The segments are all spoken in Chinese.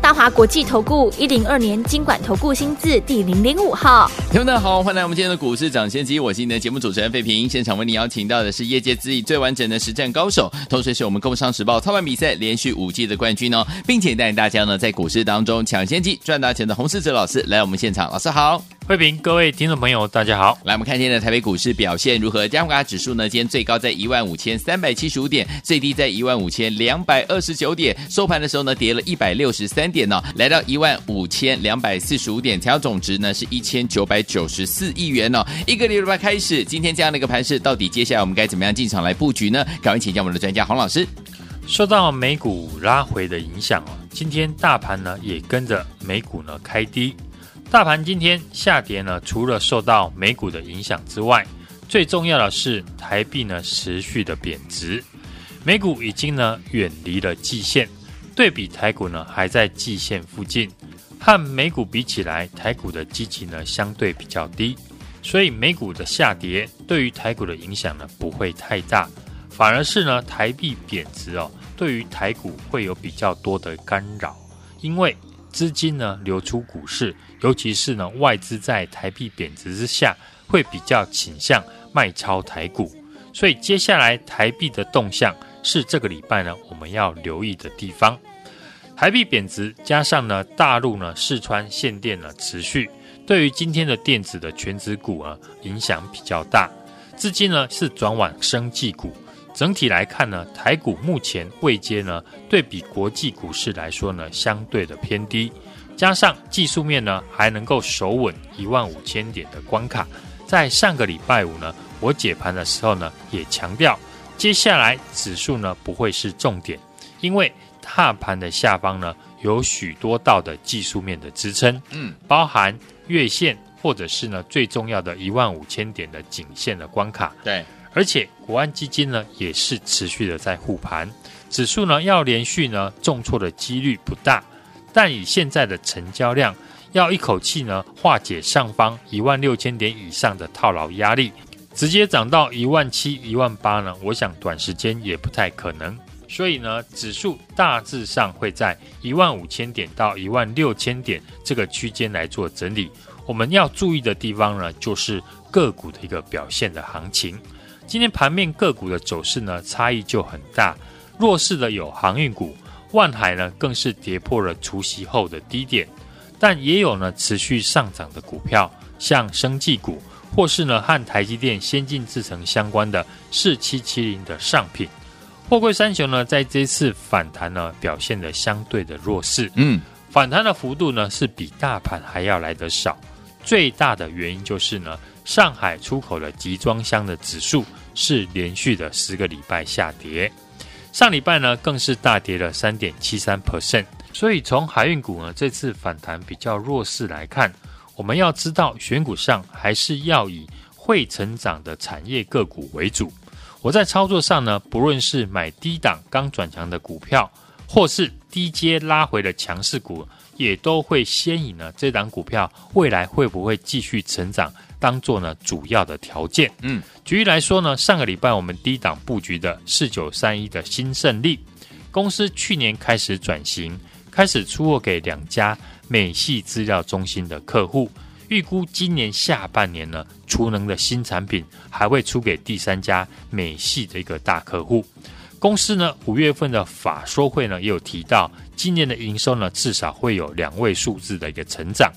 大华国际投顾一零二年金管投顾新字第零零五号，听众们好，欢迎来我们今天的股市抢先机，我是你的节目主持人费平。现场为你邀请到的是业界资历最完整的实战高手，同时是我们工商时报操盘比赛连续五季的冠军哦，并且带领大家呢在股市当中抢先机赚大钱的洪思哲老师来我们现场，老师好。慧平，各位听众朋友，大家好。来，我们看今天的台北股市表现如何？加权指数呢？今天最高在一万五千三百七十五点，最低在一万五千两百二十九点。收盘的时候呢，跌了一百六十三点呢、哦，来到一万五千两百四十五点，成交总值呢是一千九百九十四亿元哦。一个礼拜开始，今天这样的一个盘势，到底接下来我们该怎么样进场来布局呢？赶快请教我们的专家洪老师。受到美股拉回的影响哦，今天大盘呢也跟着美股呢开低。大盘今天下跌呢，除了受到美股的影响之外，最重要的是台币呢持续的贬值。美股已经呢远离了季线，对比台股呢还在季线附近。和美股比起来，台股的基期呢相对比较低，所以美股的下跌对于台股的影响呢不会太大，反而是呢台币贬值哦，对于台股会有比较多的干扰，因为。资金呢流出股市，尤其是呢外资在台币贬值之下，会比较倾向卖超台股，所以接下来台币的动向是这个礼拜呢我们要留意的地方。台币贬值加上呢大陆呢四川限电呢持续，对于今天的电子的权值股啊影响比较大，资金呢是转往生技股。整体来看呢，台股目前位阶呢，对比国际股市来说呢，相对的偏低，加上技术面呢，还能够守稳一万五千点的关卡。在上个礼拜五呢，我解盘的时候呢，也强调，接下来指数呢不会是重点，因为大盘的下方呢，有许多道的技术面的支撑，嗯，包含月线或者是呢最重要的一万五千点的颈线的关卡，对。而且国安基金呢也是持续的在护盘，指数呢要连续呢重挫的几率不大，但以现在的成交量，要一口气呢化解上方一万六千点以上的套牢压力，直接涨到一万七、一万八呢，我想短时间也不太可能。所以呢，指数大致上会在一万五千点到一万六千点这个区间来做整理。我们要注意的地方呢，就是个股的一个表现的行情。今天盘面个股的走势呢，差异就很大。弱势的有航运股，万海呢更是跌破了除息后的低点，但也有呢持续上涨的股票，像生技股，或是呢和台积电先进制程相关的四七七零的上品。货柜三雄呢，在这次反弹呢表现得相对的弱势，嗯，反弹的幅度呢是比大盘还要来得少。最大的原因就是呢。上海出口的集装箱的指数是连续的十个礼拜下跌，上礼拜呢更是大跌了三点七三 percent。所以从海运股呢这次反弹比较弱势来看，我们要知道选股上还是要以会成长的产业个股为主。我在操作上呢，不论是买低档刚转强的股票，或是低阶拉回的强势股，也都会先以呢这档股票未来会不会继续成长。当做呢主要的条件，嗯，举例来说呢，上个礼拜我们低档布局的四九三一的新胜利公司，去年开始转型，开始出货给两家美系资料中心的客户，预估今年下半年呢，储能的新产品还会出给第三家美系的一个大客户。公司呢五月份的法说会呢也有提到，今年的营收呢至少会有两位数字的一个成长。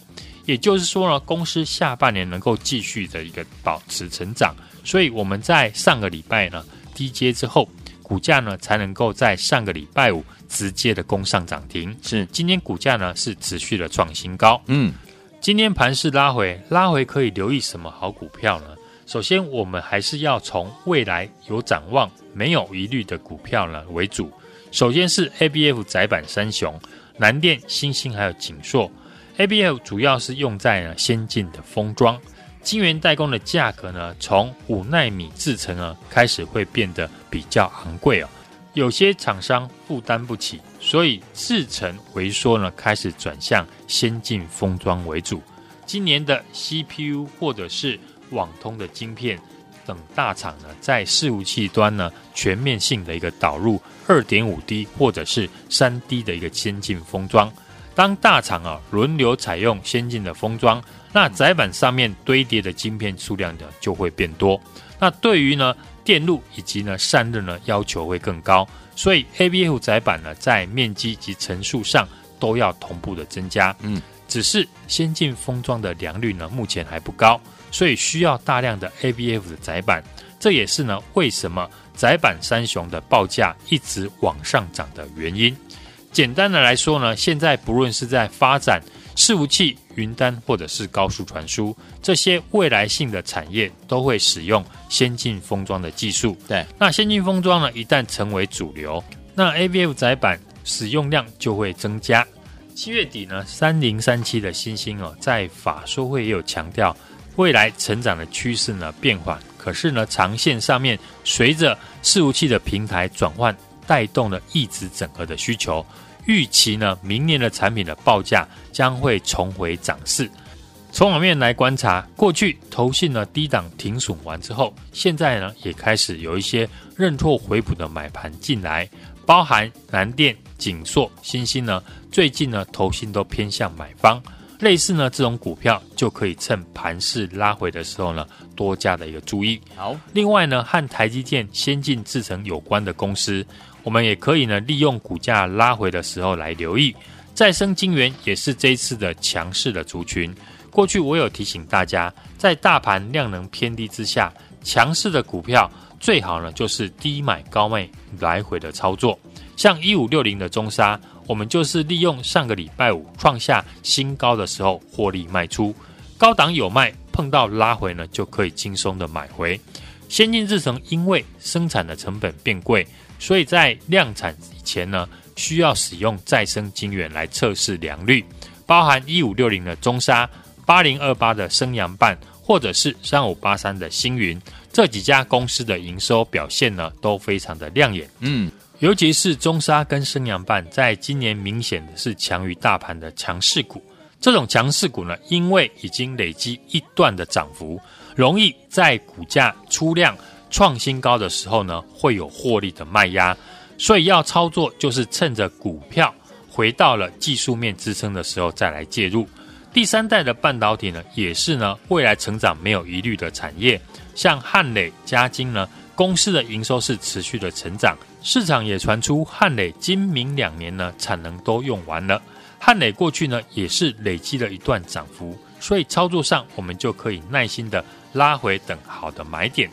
也就是说呢，公司下半年能够继续的一个保持成长，所以我们在上个礼拜呢低接之后，股价呢才能够在上个礼拜五直接的攻上涨停。是，今天股价呢是持续的创新高。嗯，今天盘是拉回，拉回可以留意什么好股票呢？首先，我们还是要从未来有展望、没有疑虑的股票呢为主。首先是 ABF 窄板三雄，南电、星星还有景硕。ABF 主要是用在呢先进的封装，晶圆代工的价格呢，从五纳米制程呢开始会变得比较昂贵哦。有些厂商负担不起，所以制程萎缩呢，开始转向先进封装为主。今年的 CPU 或者是网通的晶片等大厂呢，在伺服器端呢，全面性的一个导入二点五 D 或者是三 D 的一个先进封装。当大厂啊轮流采用先进的封装，那载板上面堆叠的晶片数量呢就会变多。那对于呢电路以及呢散热呢要求会更高，所以 ABF 载板呢在面积及层数上都要同步的增加。嗯。只是先进封装的良率呢，目前还不高，所以需要大量的 ABF 的载板。这也是呢，为什么载板三雄的报价一直往上涨的原因。简单的来说呢，现在不论是在发展伺服器、云端或者是高速传输这些未来性的产业，都会使用先进封装的技术。对，那先进封装呢，一旦成为主流，那 ABF 载板使用量就会增加。七月底呢，三零三七的新星哦，在法说会也有强调，未来成长的趋势呢变缓，可是呢，长线上面随着伺服器的平台转换，带动了异质整合的需求，预期呢，明年的产品的报价将会重回涨势。从网面来观察，过去投信呢低档停损完之后，现在呢也开始有一些认错回补的买盘进来，包含南电。景硕、欣兴呢，最近呢，投信都偏向买方，类似呢这种股票就可以趁盘势拉回的时候呢，多加的一个注意。好，另外呢，和台积电先进制程有关的公司，我们也可以呢，利用股价拉回的时候来留意。再生晶圆也是这一次的强势的族群。过去我有提醒大家，在大盘量能偏低之下，强势的股票最好呢就是低买高卖来回的操作。像一五六零的中沙，我们就是利用上个礼拜五创下新高的时候获利卖出，高档有卖，碰到拉回呢就可以轻松的买回。先进制程因为生产的成本变贵，所以在量产以前呢，需要使用再生晶圆来测试良率，包含一五六零的中沙、八零二八的升阳半，或者是三五八三的星云，这几家公司的营收表现呢都非常的亮眼。嗯。尤其是中沙跟升阳半，在今年明显的是强于大盘的强势股。这种强势股呢，因为已经累积一段的涨幅，容易在股价出量创新高的时候呢，会有获利的卖压。所以要操作，就是趁着股票回到了技术面支撑的时候再来介入。第三代的半导体呢，也是呢未来成长没有疑虑的产业。像汉磊、嘉晶呢，公司的营收是持续的成长。市场也传出汉磊今明两年呢产能都用完了，汉磊过去呢也是累积了一段涨幅，所以操作上我们就可以耐心的拉回等好的买点。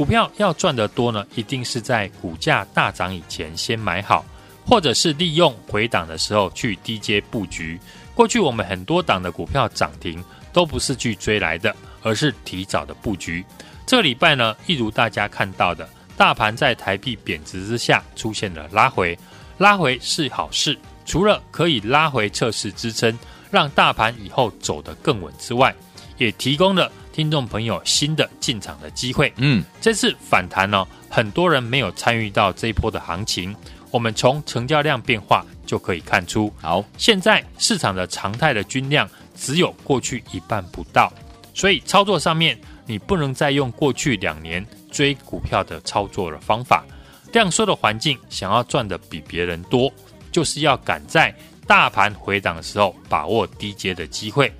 股票要赚得多呢，一定是在股价大涨以前先买好，或者是利用回档的时候去低阶布局。过去我们很多档的股票涨停都不是去追来的，而是提早的布局。这个礼拜呢，一如大家看到的。大盘在台币贬值之下出现了拉回，拉回是好事，除了可以拉回测试支撑，让大盘以后走得更稳之外，也提供了听众朋友新的进场的机会。嗯，这次反弹呢，很多人没有参与到这一波的行情，我们从成交量变化就可以看出，好，现在市场的常态的均量只有过去一半不到，所以操作上面你不能再用过去两年。追股票的操作的方法，量缩的环境，想要赚的比别人多，就是要赶在大盘回档的时候把握低阶的机会。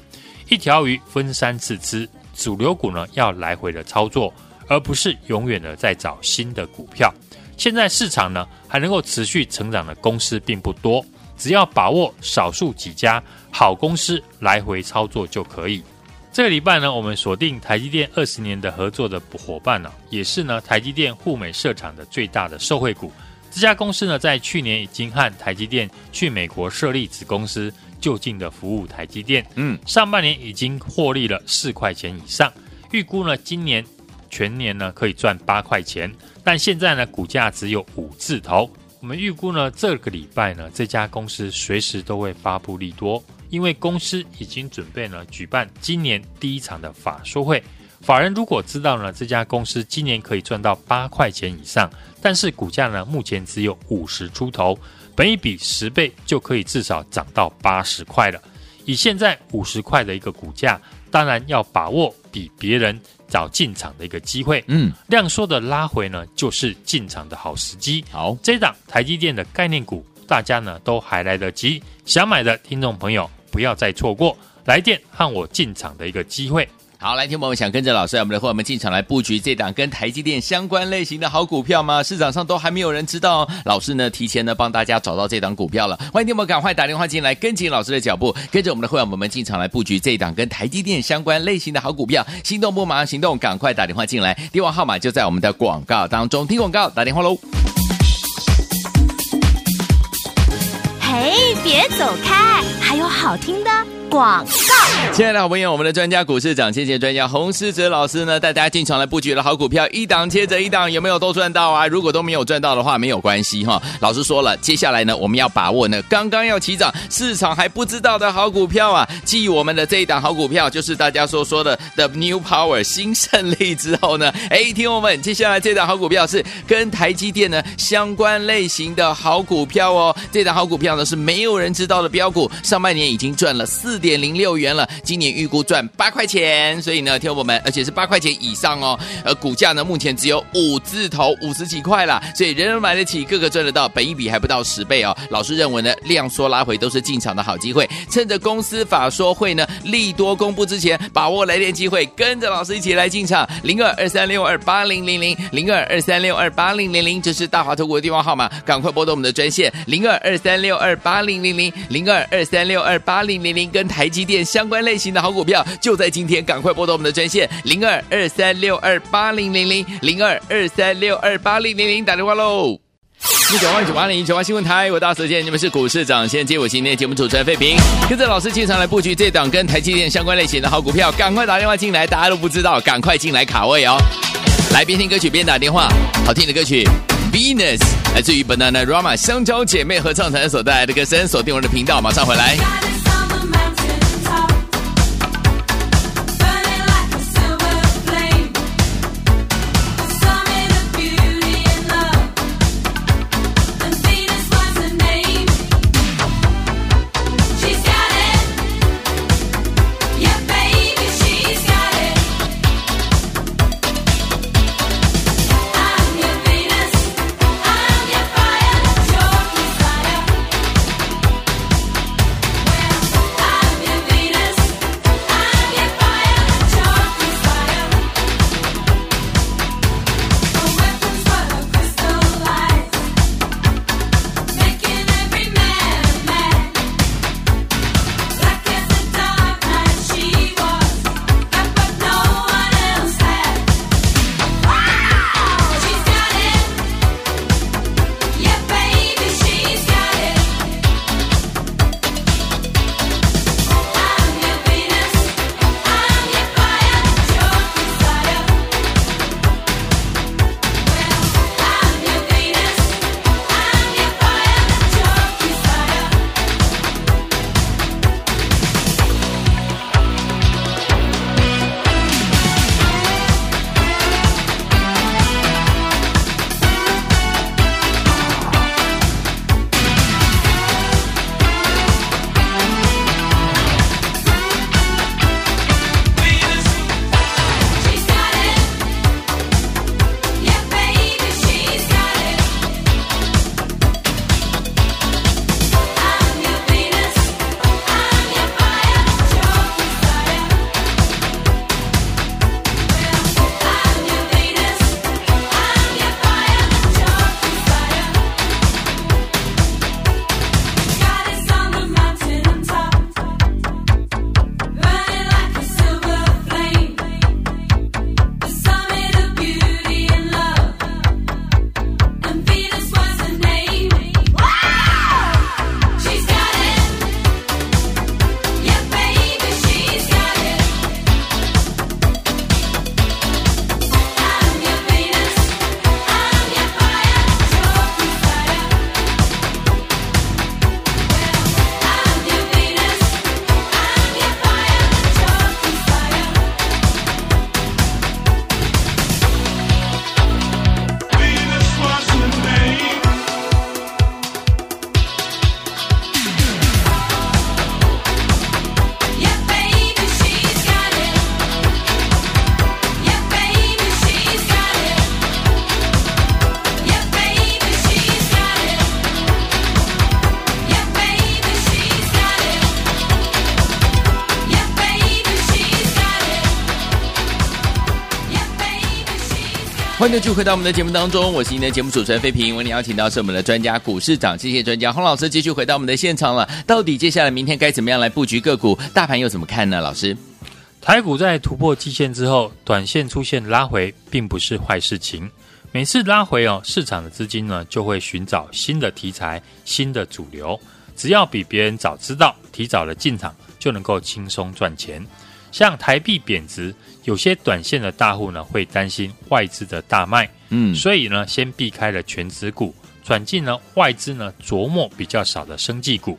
一条鱼分三次吃，主流股呢要来回的操作，而不是永远的在找新的股票。现在市场呢还能够持续成长的公司并不多，只要把握少数几家好公司来回操作就可以。这个礼拜呢，我们锁定台积电二十年的合作的伙伴呢，也是呢台积电沪美设厂的最大的受惠股。这家公司呢，在去年已经和台积电去美国设立子公司，就近的服务台积电。嗯，上半年已经获利了四块钱以上，预估呢今年全年呢可以赚八块钱，但现在呢股价只有五字头。我们预估呢这个礼拜呢这家公司随时都会发布利多。因为公司已经准备呢举办今年第一场的法说会，法人如果知道呢，这家公司今年可以赚到八块钱以上，但是股价呢目前只有五十出头，本一比十倍就可以至少涨到八十块了。以现在五十块的一个股价，当然要把握比别人早进场的一个机会。嗯，量缩的拉回呢，就是进场的好时机。好，这档台积电的概念股，大家呢都还来得及，想买的听众朋友不要再错过来电和我进场的一个机会。好，来，听友们想跟着老师，我们的伙伴们进场来布局这档跟台积电相关类型的好股票吗？市场上都还没有人知道，老师呢提前呢帮大家找到这档股票了。欢迎听众们赶快打电话进来，跟紧老师的脚步，跟着我们的会员们们进场来布局这档跟台积电相关类型的好股票。心动不马上行动，赶快打电话进来，电话号码就在我们的广告当中。听广告，打电话喽。嘿，别走开，还有好听的。广告，亲爱的好朋友，我们的专家股市长，谢谢专家洪士哲老师呢，带大家进场来布局的好股票，一档接着一档，有没有都赚到啊？如果都没有赚到的话，没有关系哈。老师说了，接下来呢，我们要把握呢，刚刚要起涨，市场还不知道的好股票啊。继我们的这一档好股票，就是大家所说的的 New Power 新胜利之后呢，哎，听我们，接下来这档好股票是跟台积电呢相关类型的好股票哦。这档好股票呢是没有人知道的标股，上半年已经赚了四。点零六元了，今年预估赚八块钱，所以呢，听我们，而且是八块钱以上哦。而股价呢，目前只有五字头，五十几块啦，所以人人买得起，个个赚得到，本一比还不到十倍哦。老师认为呢，量缩拉回都是进场的好机会，趁着公司法说会呢利多公布之前，把握来电机会，跟着老师一起来进场。零二二三六二八零零零零二二三六二八零零零，这是大华投顾的电话号码，赶快拨动我们的专线零二二三六二八零零零零二二三六二八零零零跟。台积电相关类型的好股票，就在今天，赶快拨动我们的专线零二二三六二八零零零零二二三六二八零零零打电话喽！一九八九八零九八新闻台，我大舌尖，你们是股市涨先接，我今天节目主持人费平，跟着老师经常来布局这档跟台积电相关类型的好股票，赶快打电话进来，大家都不知道，赶快进来卡位哦！来边听歌曲边打电话，好听的歌曲 Venus 来自于 Bananarama 香蕉姐妹合唱团所带来的歌声，锁定我的频道，马上回来。迎继续回到我们的节目当中，我是您的节目主持人费平。为您邀请到是我们的专家股市长，谢谢专家洪老师继续回到我们的现场了。到底接下来明天该怎么样来布局个股？大盘又怎么看呢？老师，台股在突破季线之后，短线出现拉回，并不是坏事情。每次拉回哦，市场的资金呢就会寻找新的题材、新的主流。只要比别人早知道，提早了进场，就能够轻松赚钱。像台币贬值。有些短线的大户呢，会担心外资的大卖，嗯，所以呢，先避开了全值股，转进呢外资呢琢磨比较少的生技股。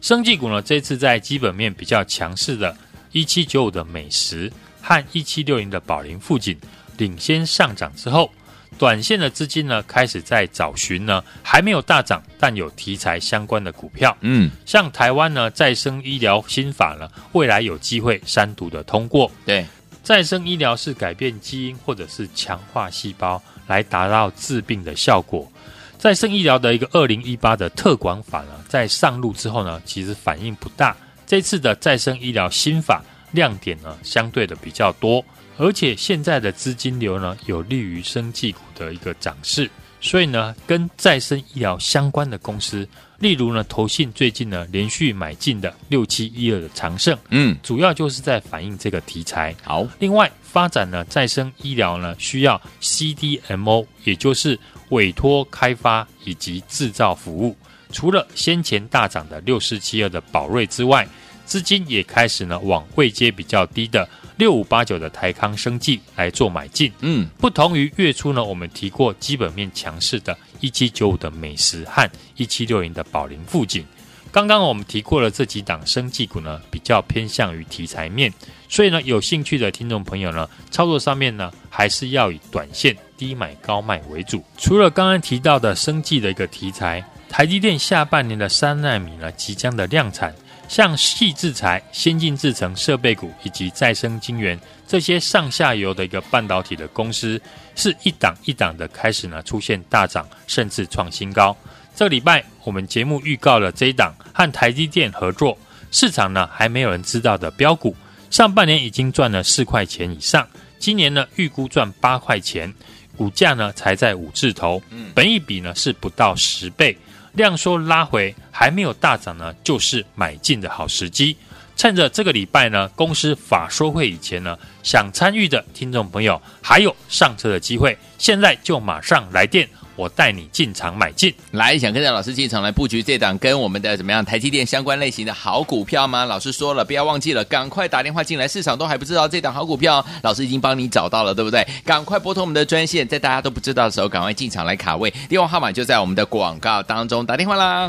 生技股呢，这次在基本面比较强势的1795的美食和1760的宝林富锦领先上涨之后，短线的资金呢开始在找寻呢还没有大涨但有题材相关的股票，嗯，像台湾呢再生医疗新法呢，未来有机会三读的通过，对。再生医疗是改变基因或者是强化细胞来达到治病的效果。再生医疗的一个二零一八的特管法呢，在上路之后呢，其实反应不大。这次的再生医疗新法亮点呢，相对的比较多，而且现在的资金流呢，有利于生技股的一个涨势。所以呢，跟再生医疗相关的公司，例如呢，投信最近呢连续买进的六七一二的长盛，嗯，主要就是在反映这个题材。好，另外发展呢再生医疗呢需要 CDMO，也就是委托开发以及制造服务。除了先前大涨的六四七二的宝瑞之外，资金也开始呢往位阶比较低的。六五八九的台康生技来做买进，嗯，不同于月初呢，我们提过基本面强势的一七九五的美食和一七六零的宝林富锦。刚刚我们提过了这几档生技股呢，比较偏向于题材面，所以呢，有兴趣的听众朋友呢，操作上面呢，还是要以短线低买高卖为主。除了刚刚提到的生技的一个题材，台积电下半年的三纳米呢，即将的量产。像细制材、先进制程设备股以及再生晶圆这些上下游的一个半导体的公司，是一档一档的开始呢出现大涨，甚至创新高。这礼拜我们节目预告了这一档和台积电合作，市场呢还没有人知道的标股，上半年已经赚了四块钱以上，今年呢预估赚八块钱，股价呢才在五字头，本一比呢是不到十倍。量缩拉回还没有大涨呢，就是买进的好时机。趁着这个礼拜呢，公司法说会以前呢，想参与的听众朋友还有上车的机会，现在就马上来电。我带你进场买进，来想跟着老师进场来布局这档跟我们的怎么样台积电相关类型的好股票吗？老师说了，不要忘记了，赶快打电话进来。市场都还不知道这档好股票，老师已经帮你找到了，对不对？赶快拨通我们的专线，在大家都不知道的时候，赶快进场来卡位。电话号码就在我们的广告当中，打电话啦。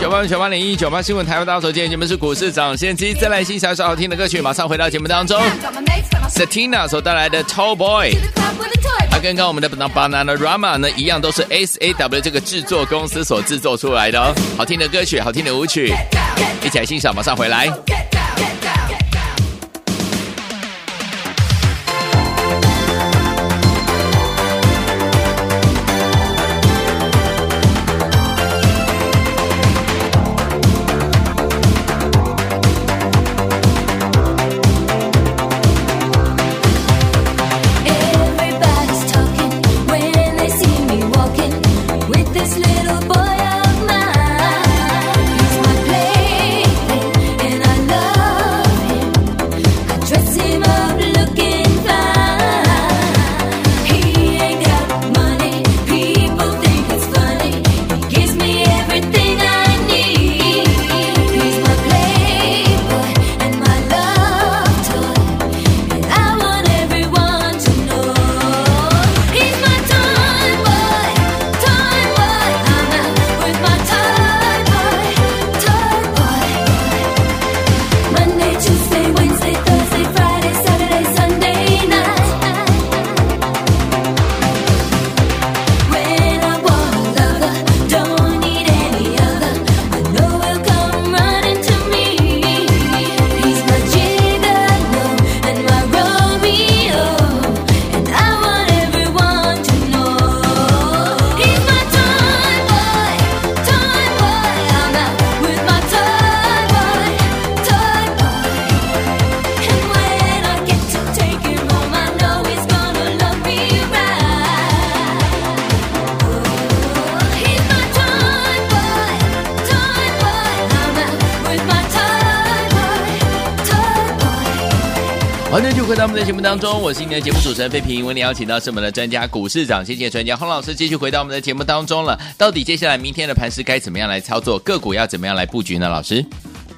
九八九八零一九八新闻台湾大家今天节目是股市涨先机，再来欣赏一首好听的歌曲，马上回到节目当中。Satina 所带来的 Tall Boy，它跟刚刚我们的 Bananarama 呢一样，都是 S A W 这个制作公司所制作出来的哦。好听的歌曲，好听的舞曲，一起来欣赏，马上回来。回到我们的节目当中，我是你的节目主持人费平。为你邀请到是我们的专家股市长，谢谢专家洪老师继续回到我们的节目当中了。到底接下来明天的盘势该怎么样来操作？个股要怎么样来布局呢？老师，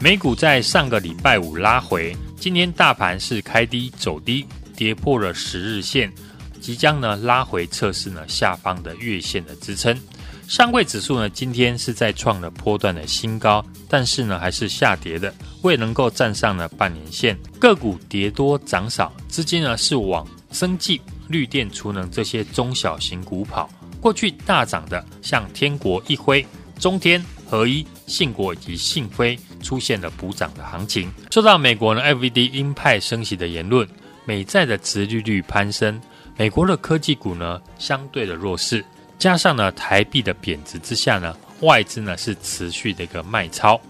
美股在上个礼拜五拉回，今天大盘是开低走低，跌破了十日线，即将呢拉回测试呢下方的月线的支撑。上柜指数呢，今天是在创了波段的新高，但是呢还是下跌的，未能够站上了半年线。个股跌多涨少，资金呢是往生技、绿电、储能这些中小型股跑。过去大涨的，像天国一辉、中天、合一、信国以及信辉，出现了补涨的行情。受到美国呢 FED 鹰派升息的言论，美债的殖利率攀升，美国的科技股呢相对的弱势。加上呢，台币的贬值之下呢，外资呢是持续的一个卖超，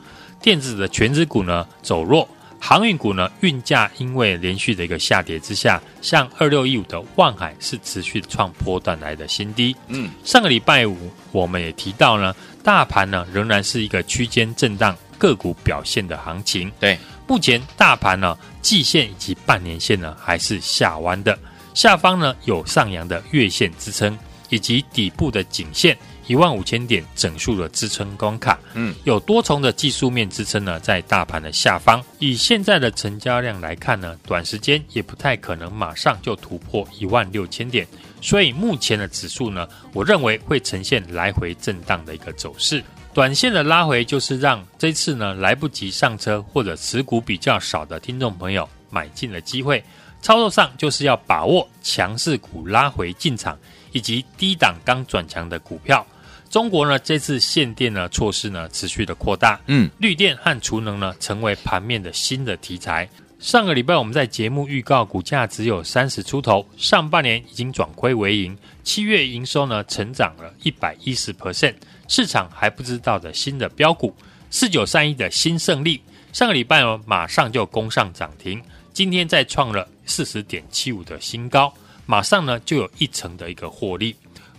电子的权值股呢走弱，航运股呢运价因为连续的一个下跌之下，像二六一五的万海是持续创波段来的新低。嗯，上个礼拜五我们也提到呢，大盘呢仍然是一个区间震荡，个股表现的行情。对，目前大盘呢季线以及半年线呢还是下弯的，下方呢有上扬的月线支撑。以及底部的颈线一万五千点整数的支撑关卡，嗯，有多重的技术面支撑呢，在大盘的下方。以现在的成交量来看呢，短时间也不太可能马上就突破一万六千点，所以目前的指数呢，我认为会呈现来回震荡的一个走势。短线的拉回就是让这次呢来不及上车或者持股比较少的听众朋友买进的机会。操作上就是要把握强势股拉回进场。以及低档刚转强的股票，中国呢这次限电呢措施呢持续的扩大，嗯，绿电和储能呢成为盘面的新的题材。上个礼拜我们在节目预告股价只有三十出头，上半年已经转亏为盈，七月营收呢成长了一百一十 percent，市场还不知道的新的标股四九三一的新胜利，上个礼拜呢马上就攻上涨停，今天再创了四十点七五的新高。马上呢就有一成的一个获利。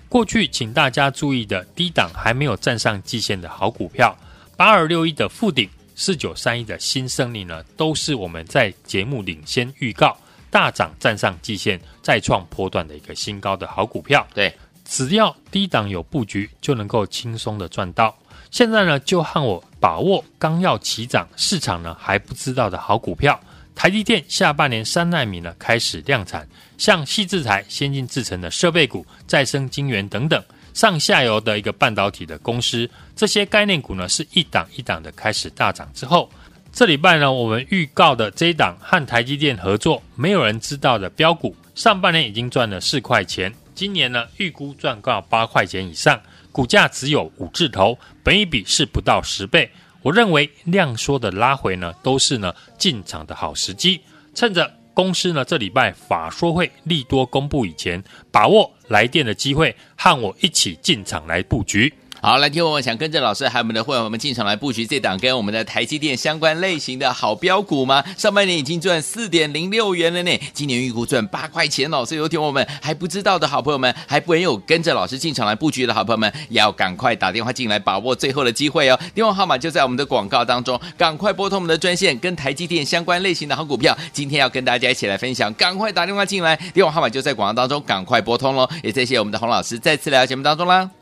过去请大家注意的低档还没有站上季线的好股票，八二六一的富鼎、四九三一的新胜利呢，都是我们在节目领先预告大涨站上季线，再创波段的一个新高的好股票。对，只要低档有布局，就能够轻松的赚到。现在呢，就和我把握刚要起涨，市场呢还不知道的好股票。台积电下半年三奈米呢开始量产，像矽智财先进制程的设备股、再生晶圆等等，上下游的一个半导体的公司，这些概念股呢是一档一档的开始大涨之后，这礼拜呢我们预告的这一档和台积电合作，没有人知道的标股，上半年已经赚了四块钱，今年呢预估赚到八块钱以上，股价只有五字头，本一比是不到十倍。我认为量缩的拉回呢，都是呢进场的好时机。趁着公司呢这礼拜法说会利多公布以前，把握来电的机会，和我一起进场来布局。好，来听我们想跟着老师还有我们的会员我们进场来布局这档跟我们的台积电相关类型的好标股吗？上半年已经赚四点零六元了呢，今年预估赚八块钱哦。所以有听我们还不知道的好朋友们，还没有跟着老师进场来布局的好朋友们，要赶快打电话进来，把握最后的机会哦。电话号码就在我们的广告当中，赶快拨通我们的专线，跟台积电相关类型的好股票，今天要跟大家一起来分享，赶快打电话进来，电话号码就在广告当中，赶快拨通喽。也谢谢我们的洪老师再次来到节目当中啦。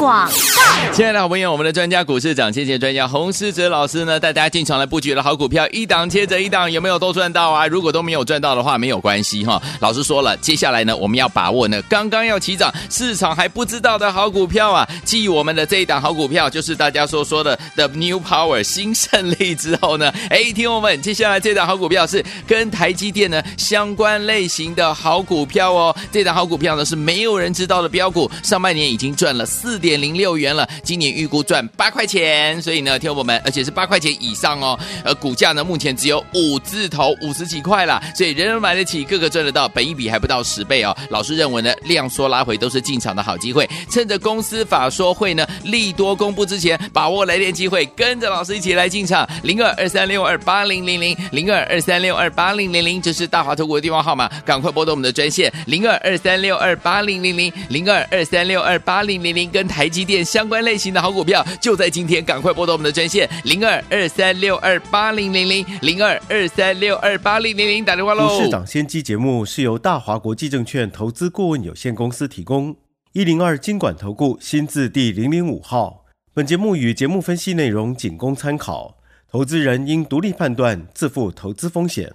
广告。亲爱的好朋友，我们的专家股市长，谢谢专家洪士哲老师呢，带大家进场来布局的好股票，一档接着一档，有没有都赚到啊？如果都没有赚到的话，没有关系哈。老师说了，接下来呢，我们要把握呢，刚刚要起涨，市场还不知道的好股票啊。继我们的这一档好股票，就是大家所说的的 New Power 新胜利之后呢，哎，听我们，接下来这档好股票是跟台积电呢相关类型的好股票哦。这档好股票呢是没有人知道的标股，上半年已经赚了四点点零六元了。今年预估赚八块钱，所以呢，听我们，而且是八块钱以上哦。而股价呢，目前只有五字头，五十几块啦，所以人人买得起，个个赚得到，本一比还不到十倍哦。老师认为呢，量缩拉回都是进场的好机会，趁着公司法说会呢利多公布之前，把握来电机会，跟着老师一起来进场。零二二三六二八零零零零二二三六二八零零零，这是大华投顾的电话号码，赶快拨通我们的专线零二二三六二八零零零零二二三六二八零零零，跟台。台积电相关类型的好股票，就在今天，赶快拨动我们的专线零二二三六二八零零零零二二三六二八零零零打电话喽。股市涨先机节目是由大华国际证券投资顾问有限公司提供，一零二经管投顾新字第零零五号。本节目与节目分析内容仅供参考，投资人应独立判断，自负投资风险。